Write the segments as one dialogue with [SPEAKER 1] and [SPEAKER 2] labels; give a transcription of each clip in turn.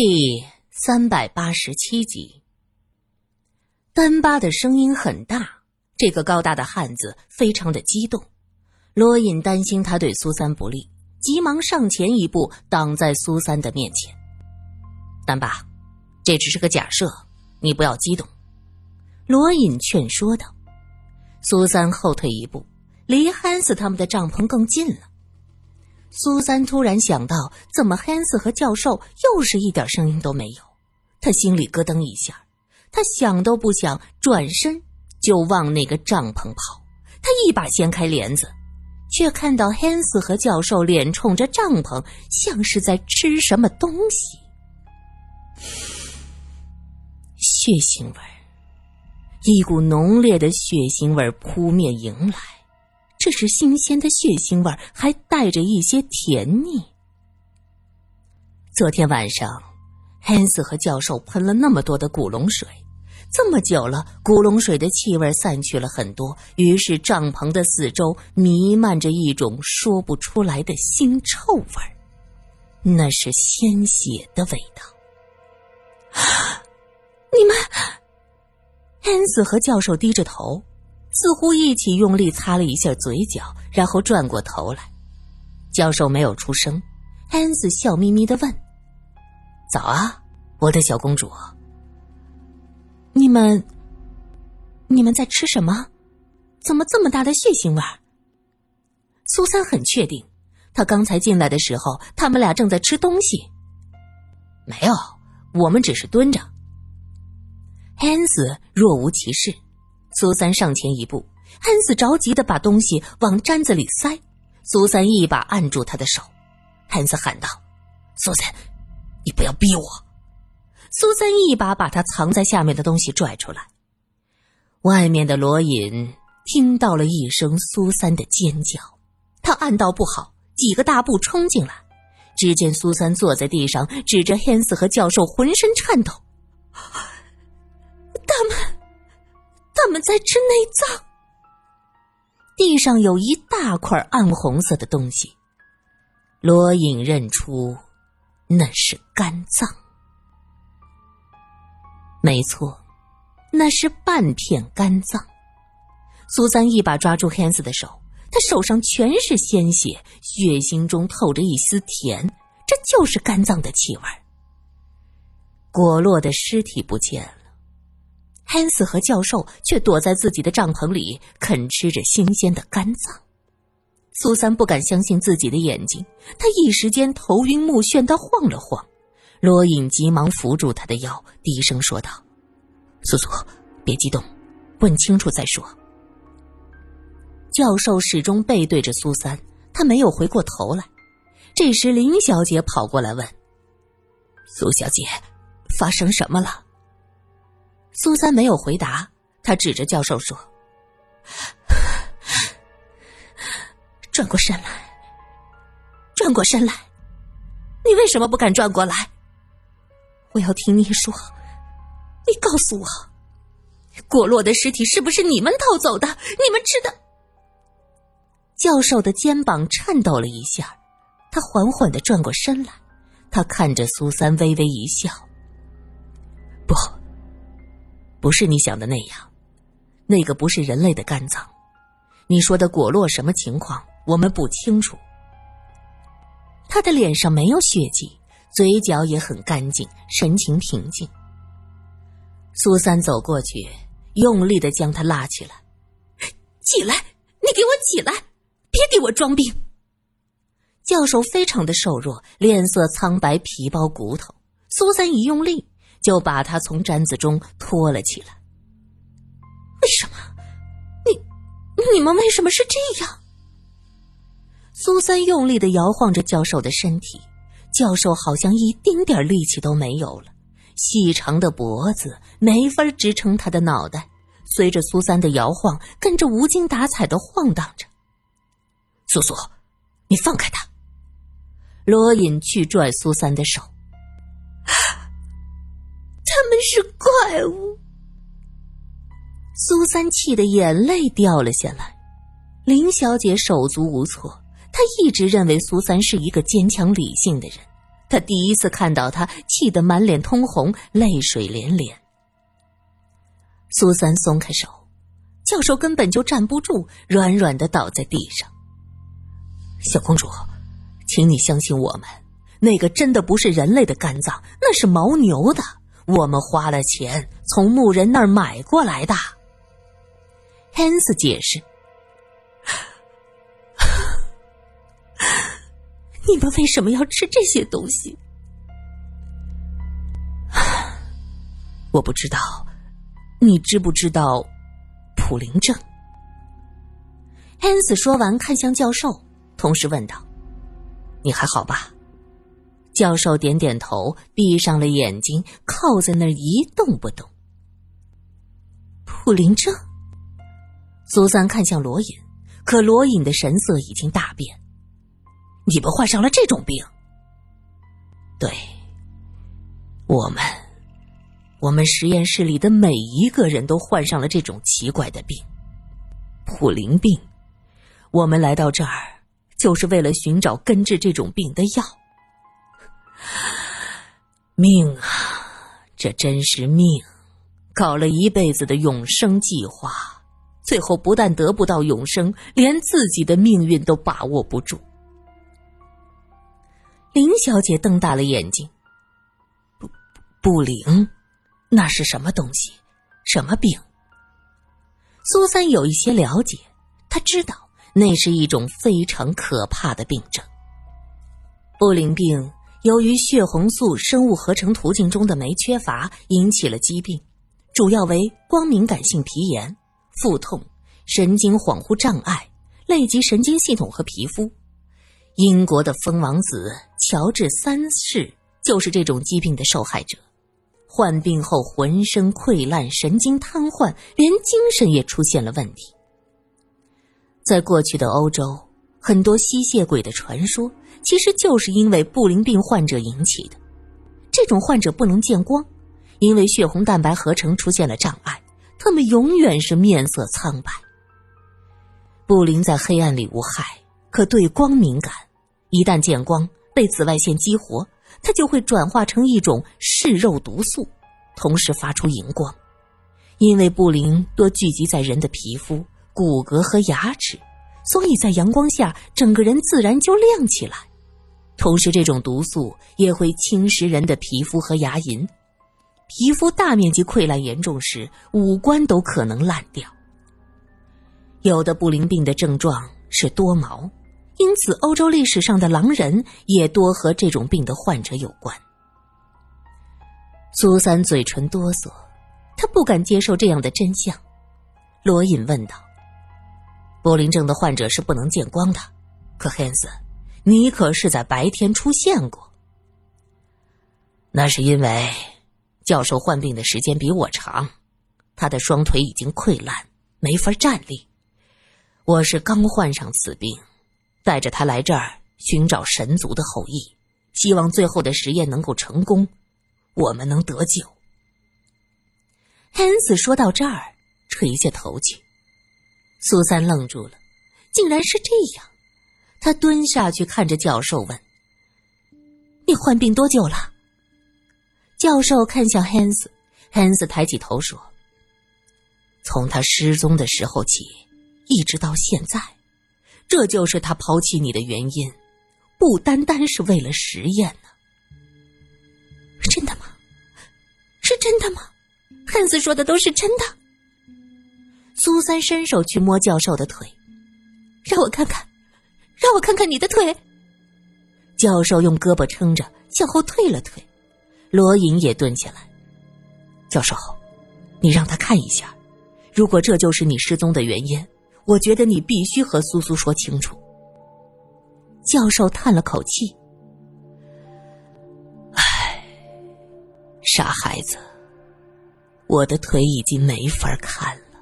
[SPEAKER 1] 第三百八十七集，丹巴的声音很大，这个高大的汉子非常的激动。罗隐担心他对苏三不利，急忙上前一步，挡在苏三的面前。丹巴，这只是个假设，你不要激动。罗隐劝说道。苏三后退一步，离汉斯他们的帐篷更近了。苏三突然想到，怎么汉斯和教授又是一点声音都没有？他心里咯噔一下，他想都不想，转身就往那个帐篷跑。他一把掀开帘子，却看到汉斯和教授脸冲着帐篷，像是在吃什么东西。血腥味，一股浓烈的血腥味扑面迎来。这是新鲜的血腥味还带着一些甜腻。昨天晚上，汉斯和教授喷了那么多的古龙水，这么久了，古龙水的气味散去了很多，于是帐篷的四周弥漫着一种说不出来的腥臭味那是鲜血的味道。你们，汉斯和教授低着头。似乎一起用力擦了一下嘴角，然后转过头来。教授没有出声，安子笑眯眯的问：“早啊，我的小公主。你们，你们在吃什么？怎么这么大的血腥味？”苏三很确定，他刚才进来的时候，他们俩正在吃东西。没有，我们只是蹲着。安子若无其事。苏三上前一步，汉斯着急的把东西往毡子里塞，苏三一把按住他的手，汉斯喊道：“苏三，你不要逼我！”苏三一把把他藏在下面的东西拽出来。外面的罗隐听到了一声苏三的尖叫，他暗道不好，几个大步冲进来，只见苏三坐在地上，指着汉斯和教授，浑身颤抖：“ 他们。”他们在吃内脏。地上有一大块暗红色的东西，罗隐认出那是肝脏。没错，那是半片肝脏。苏三一把抓住汉斯的手，他手上全是鲜血，血腥中透着一丝甜，这就是肝脏的气味。果洛的尸体不见了。汉斯和教授却躲在自己的帐篷里啃吃着新鲜的肝脏。苏三不敢相信自己的眼睛，他一时间头晕目眩的晃了晃。罗隐急忙扶住他的腰，低声说道：“苏苏，别激动，问清楚再说。”教授始终背对着苏三，他没有回过头来。这时林小姐跑过来问：“苏小姐，发生什么了？”苏三没有回答，他指着教授说：“转过身来，转过身来，你为什么不敢转过来？我要听你说，你告诉我，果洛的尸体是不是你们偷走的？你们吃的？”教授的肩膀颤抖了一下，他缓缓的转过身来，他看着苏三，微微一笑：“不。”不是你想的那样，那个不是人类的肝脏。你说的果洛什么情况？我们不清楚。他的脸上没有血迹，嘴角也很干净，神情平静。苏三走过去，用力的将他拉起来：“起来，你给我起来，别给我装病。”教授非常的瘦弱，脸色苍白，皮包骨头。苏三一用力。就把他从毡子中拖了起来。为什么？你、你们为什么是这样？苏三用力的摇晃着教授的身体，教授好像一丁点力气都没有了，细长的脖子没法支撑他的脑袋，随着苏三的摇晃，跟着无精打采的晃荡着。苏苏，你放开他！罗隐去拽苏三的手。是怪物。苏三气的眼泪掉了下来。林小姐手足无措，她一直认为苏三是一个坚强理性的人，她第一次看到他，气得满脸通红，泪水连连。苏三松开手，教授根本就站不住，软软的倒在地上。小公主，请你相信我们，那个真的不是人类的肝脏，那是牦牛的，我们花了钱从牧人那儿买过来的。汉斯解释：“ 你们为什么要吃这些东西？” 我不知道。你知不知道普林症？汉斯说完，看向教授，同时问道：“你还好吧？”教授点点头，闭上了眼睛，靠在那儿一动不动。普林症？苏三看向罗隐，可罗隐的神色已经大变。你们患上了这种病？对，我们。我们实验室里的每一个人都患上了这种奇怪的病——普林病。我们来到这儿，就是为了寻找根治这种病的药。命啊，这真是命！搞了一辈子的永生计划，最后不但得不到永生，连自己的命运都把握不住。林小姐瞪大了眼睛：“不，不灵。”那是什么东西？什么病？苏三有一些了解，他知道那是一种非常可怕的病症。布灵病由于血红素生物合成途径中的酶缺乏引起了疾病，主要为光敏感性皮炎、腹痛、神经恍惚障碍，累及神经系统和皮肤。英国的疯王子乔治三世就是这种疾病的受害者。患病后浑身溃烂、神经瘫痪，连精神也出现了问题。在过去的欧洲，很多吸血鬼的传说其实就是因为布林病患者引起的。这种患者不能见光，因为血红蛋白合成出现了障碍，他们永远是面色苍白。布林在黑暗里无害，可对光敏感，一旦见光被紫外线激活。它就会转化成一种嗜肉毒素，同时发出荧光。因为布林多聚集在人的皮肤、骨骼和牙齿，所以在阳光下整个人自然就亮起来。同时，这种毒素也会侵蚀人的皮肤和牙龈。皮肤大面积溃烂严重时，五官都可能烂掉。有的布林病的症状是多毛。因此，欧洲历史上的狼人也多和这种病的患者有关。苏三嘴唇哆嗦，他不敢接受这样的真相。罗隐问道：“柏林症的患者是不能见光的，可汉斯，你可是在白天出现过？那是因为教授患病的时间比我长，他的双腿已经溃烂，没法站立。我是刚患上此病。”带着他来这儿寻找神族的后裔，希望最后的实验能够成功，我们能得救。恩斯说到这儿，垂下头去。苏三愣住了，竟然是这样。他蹲下去看着教授问：“你患病多久了？”教授看向汉斯，汉斯抬起头说：“从他失踪的时候起，一直到现在。”这就是他抛弃你的原因，不单单是为了实验呢。真的吗？是真的吗？汉斯说的都是真的。苏三伸手去摸教授的腿，让我看看，让我看看你的腿。教授用胳膊撑着，向后退了退。罗隐也蹲下来。教授，你让他看一下，如果这就是你失踪的原因。我觉得你必须和苏苏说清楚。教授叹了口气：“唉，傻孩子，我的腿已经没法看了，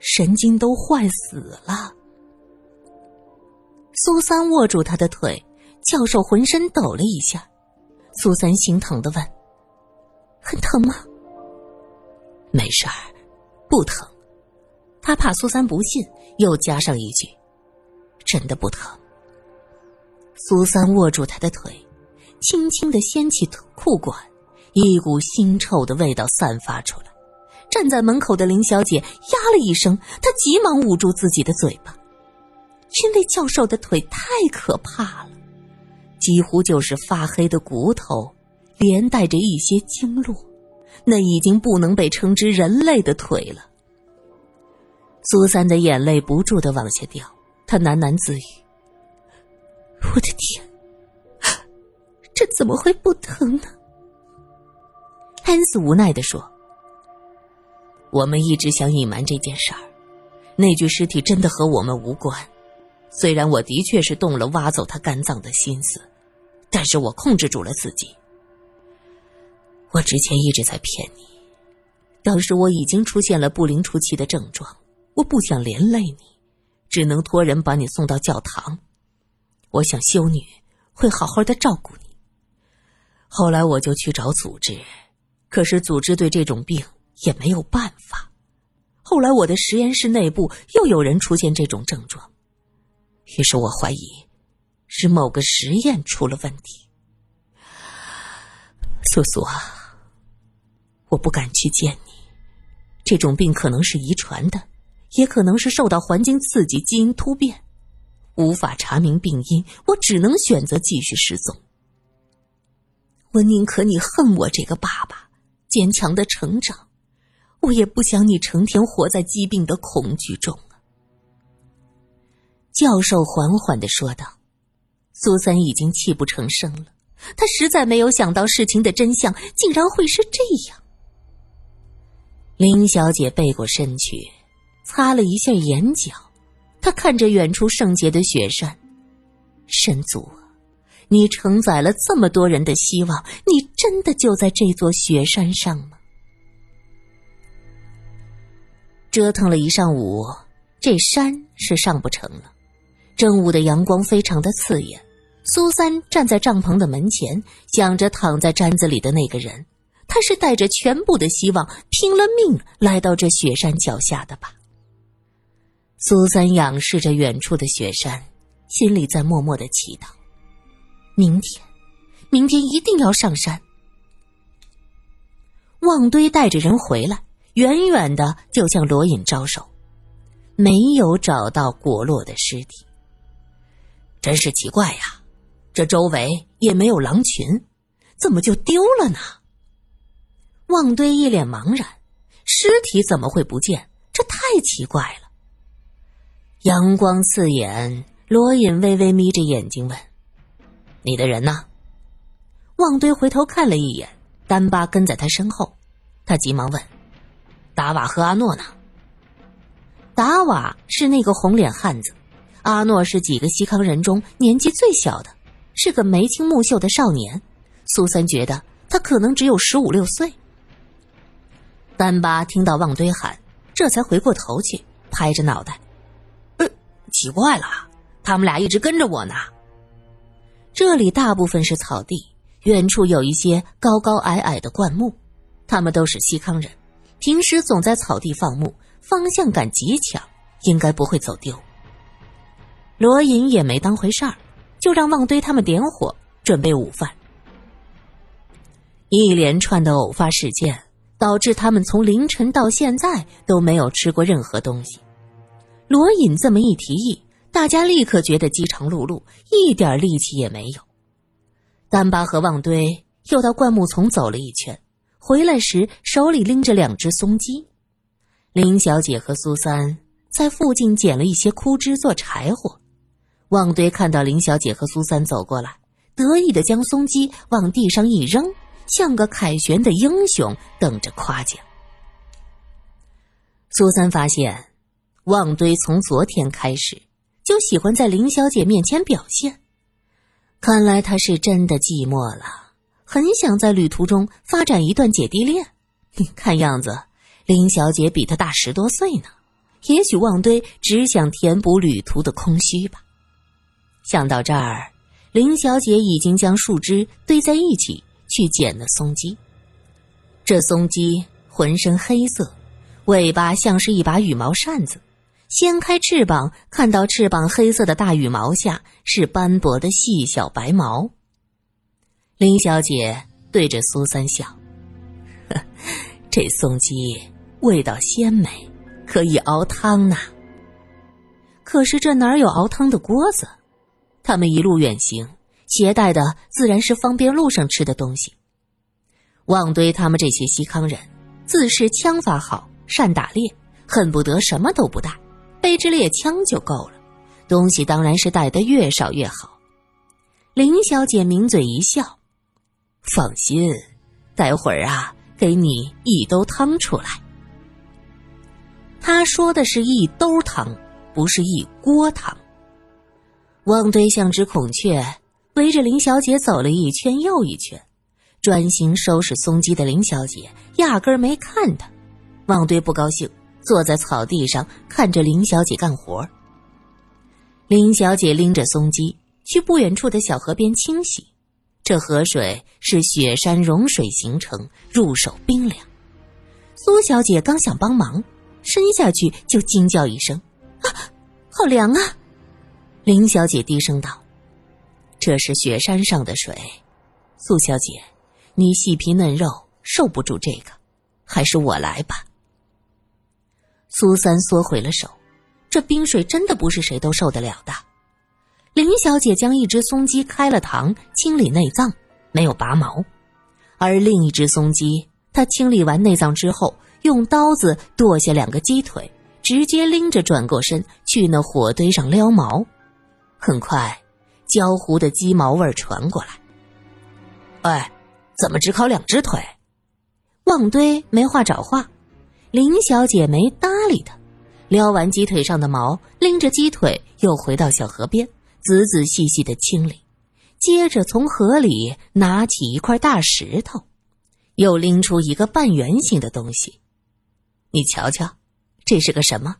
[SPEAKER 1] 神经都坏死了。”苏三握住他的腿，教授浑身抖了一下。苏三心疼的问：“很疼吗？”“没事儿，不疼。”他怕苏三不信。又加上一句：“真的不疼。”苏三握住他的腿，轻轻的掀起裤管，一股腥臭的味道散发出来。站在门口的林小姐呀了一声，她急忙捂住自己的嘴巴，因为教授的腿太可怕了，几乎就是发黑的骨头，连带着一些经络，那已经不能被称之人类的腿了。苏三的眼泪不住的往下掉，他喃喃自语：“我的天，这怎么会不疼呢？”安斯无奈的说。我们一直想隐瞒这件事儿，那具尸体真的和我们无关。虽然我的确是动了挖走他肝脏的心思，但是我控制住了自己。我之前一直在骗你，当时我已经出现了不灵初期的症状，我不想连累你，只能托人把你送到教堂。我想修女会好好的照顾你。后来我就去找组织，可是组织对这种病。也没有办法。后来我的实验室内部又有人出现这种症状，于是我怀疑是某个实验出了问题。素素啊，我不敢去见你。这种病可能是遗传的，也可能是受到环境刺激、基因突变，无法查明病因。我只能选择继续失踪。我宁可你恨我这个爸爸，坚强的成长。我也不想你成天活在疾病的恐惧中。”教授缓缓的说道。苏三已经泣不成声了，他实在没有想到事情的真相竟然会是这样。林小姐背过身去，擦了一下眼角，她看着远处圣洁的雪山，神祖啊，你承载了这么多人的希望，你真的就在这座雪山上吗？折腾了一上午，这山是上不成了。正午的阳光非常的刺眼。苏三站在帐篷的门前，想着躺在毡子里的那个人，他是带着全部的希望，拼了命来到这雪山脚下的吧。苏三仰视着远处的雪山，心里在默默的祈祷：明天，明天一定要上山。旺堆带着人回来。远远的就向罗隐招手，没有找到果洛的尸体。真是奇怪呀，这周围也没有狼群，怎么就丢了呢？旺堆一脸茫然，尸体怎么会不见？这太奇怪了。阳光刺眼，罗隐微微眯着眼睛问：“你的人呢？”旺堆回头看了一眼，丹巴跟在他身后，他急忙问。达瓦和阿诺呢？达瓦是那个红脸汉子，阿诺是几个西康人中年纪最小的，是个眉清目秀的少年。苏三觉得他可能只有十五六岁。丹巴听到旺堆喊，这才回过头去，拍着脑袋：“呃，奇怪了，他们俩一直跟着我呢。”这里大部分是草地，远处有一些高高矮矮的灌木，他们都是西康人。平时总在草地放牧，方向感极强，应该不会走丢。罗隐也没当回事儿，就让旺堆他们点火准备午饭。一连串的偶发事件导致他们从凌晨到现在都没有吃过任何东西。罗隐这么一提议，大家立刻觉得饥肠辘辘，一点力气也没有。丹巴和旺堆又到灌木丛走了一圈。回来时手里拎着两只松鸡，林小姐和苏三在附近捡了一些枯枝做柴火。旺堆看到林小姐和苏三走过来，得意的将松鸡往地上一扔，像个凯旋的英雄，等着夸奖。苏三发现，旺堆从昨天开始就喜欢在林小姐面前表现，看来他是真的寂寞了。很想在旅途中发展一段姐弟恋，看样子林小姐比他大十多岁呢。也许旺堆只想填补旅途的空虚吧。想到这儿，林小姐已经将树枝堆在一起去捡了松鸡。这松鸡浑身黑色，尾巴像是一把羽毛扇子，掀开翅膀，看到翅膀黑色的大羽毛下是斑驳的细小白毛。林小姐对着苏三笑：“呵这松鸡味道鲜美，可以熬汤呢。可是这哪有熬汤的锅子？他们一路远行，携带的自然是方便路上吃的东西。旺堆他们这些西康人，自是枪法好，善打猎，恨不得什么都不带，背支猎枪就够了。东西当然是带的越少越好。”林小姐抿嘴一笑：“放心，待会儿啊，给你一兜汤出来。”她说的是一兜汤，不是一锅汤。旺堆像只孔雀，围着林小姐走了一圈又一圈，专心收拾松鸡的林小姐压根儿没看他。旺堆不高兴，坐在草地上看着林小姐干活。林小姐拎着松鸡。去不远处的小河边清洗，这河水是雪山融水形成，入手冰凉。苏小姐刚想帮忙，伸下去就惊叫一声：“啊，好凉啊！”林小姐低声道：“这是雪山上的水，苏小姐，你细皮嫩肉受不住这个，还是我来吧。”苏三缩回了手，这冰水真的不是谁都受得了的。林小姐将一只松鸡开了膛，清理内脏，没有拔毛；而另一只松鸡，她清理完内脏之后，用刀子剁下两个鸡腿，直接拎着转过身去那火堆上撩毛。很快，焦糊的鸡毛味传过来。哎，怎么只烤两只腿？旺堆没话找话，林小姐没搭理他，撩完鸡腿上的毛，拎着鸡腿又回到小河边。仔仔细细的清理，接着从河里拿起一块大石头，又拎出一个半圆形的东西。你瞧瞧，这是个什么？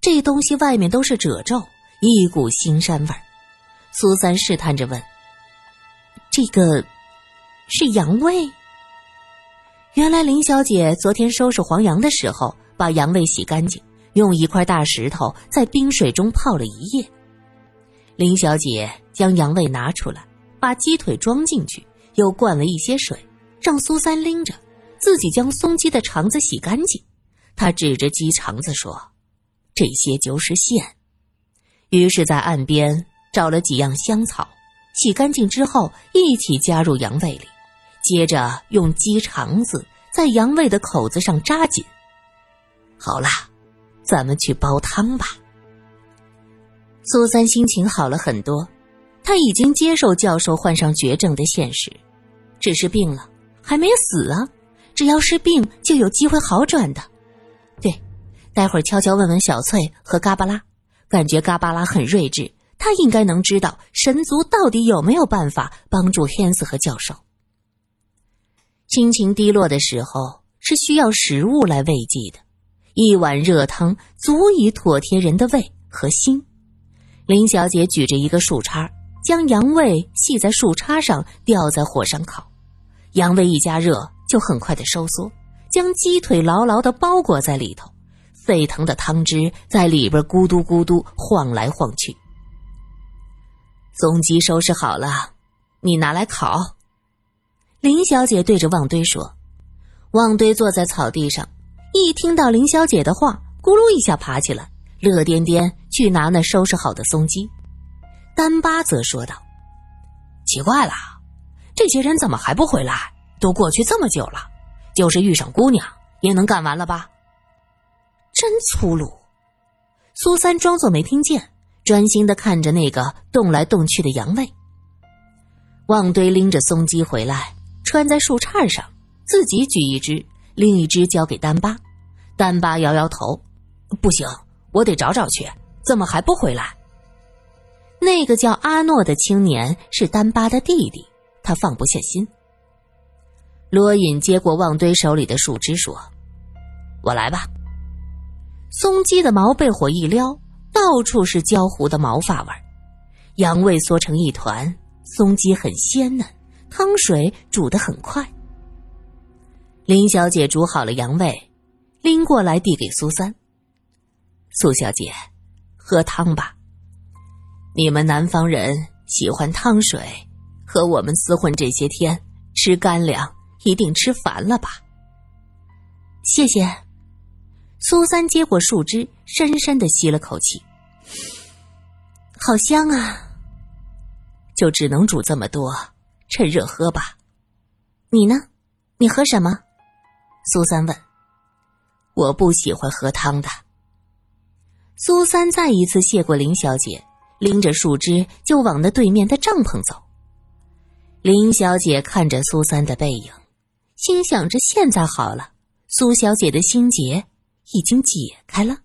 [SPEAKER 1] 这东西外面都是褶皱，一股腥膻味儿。苏三试探着问：“这个是羊胃？”原来林小姐昨天收拾黄羊的时候，把羊胃洗干净，用一块大石头在冰水中泡了一夜。林小姐将羊胃拿出来，把鸡腿装进去，又灌了一些水，让苏三拎着，自己将松鸡的肠子洗干净。她指着鸡肠子说：“这些就是线。”于是，在岸边找了几样香草，洗干净之后一起加入羊胃里，接着用鸡肠子在羊胃的口子上扎紧。好啦，咱们去煲汤吧。苏三心情好了很多，他已经接受教授患上绝症的现实，只是病了，还没死啊！只要是病，就有机会好转的。对，待会儿悄悄问问小翠和嘎巴拉，感觉嘎巴拉很睿智，他应该能知道神族到底有没有办法帮助汉斯和教授。心情低落的时候是需要食物来慰藉的，一碗热汤足以妥帖人的胃和心。林小姐举着一个树叉，将羊胃系在树叉上，吊在火上烤。羊胃一加热，就很快的收缩，将鸡腿牢牢的包裹在里头。沸腾的汤汁在里边咕嘟咕嘟晃来晃去。松鸡收拾好了，你拿来烤。林小姐对着旺堆说。旺堆坐在草地上，一听到林小姐的话，咕噜一下爬起来。乐颠颠去拿那收拾好的松鸡，丹巴则说道：“奇怪了，这些人怎么还不回来？都过去这么久了，就是遇上姑娘也能干完了吧？”真粗鲁！苏三装作没听见，专心的看着那个动来动去的羊胃。旺堆拎着松鸡回来，穿在树杈上，自己举一只，另一只交给丹巴。丹巴摇摇头：“不行。”我得找找去，怎么还不回来？那个叫阿诺的青年是丹巴的弟弟，他放不下心。罗隐接过旺堆手里的树枝，说：“我来吧。”松鸡的毛被火一撩，到处是焦糊的毛发味儿，羊胃缩成一团，松鸡很鲜嫩，汤水煮得很快。林小姐煮好了羊胃，拎过来递给苏三。苏小姐，喝汤吧。你们南方人喜欢汤水，和我们厮混这些天，吃干粮一定吃烦了吧？谢谢。苏三接过树枝，深深的吸了口气，好香啊！就只能煮这么多，趁热喝吧。你呢？你喝什么？苏三问。我不喜欢喝汤的。苏三再一次谢过林小姐，拎着树枝就往那对面的帐篷走。林小姐看着苏三的背影，心想着：现在好了，苏小姐的心结已经解开了。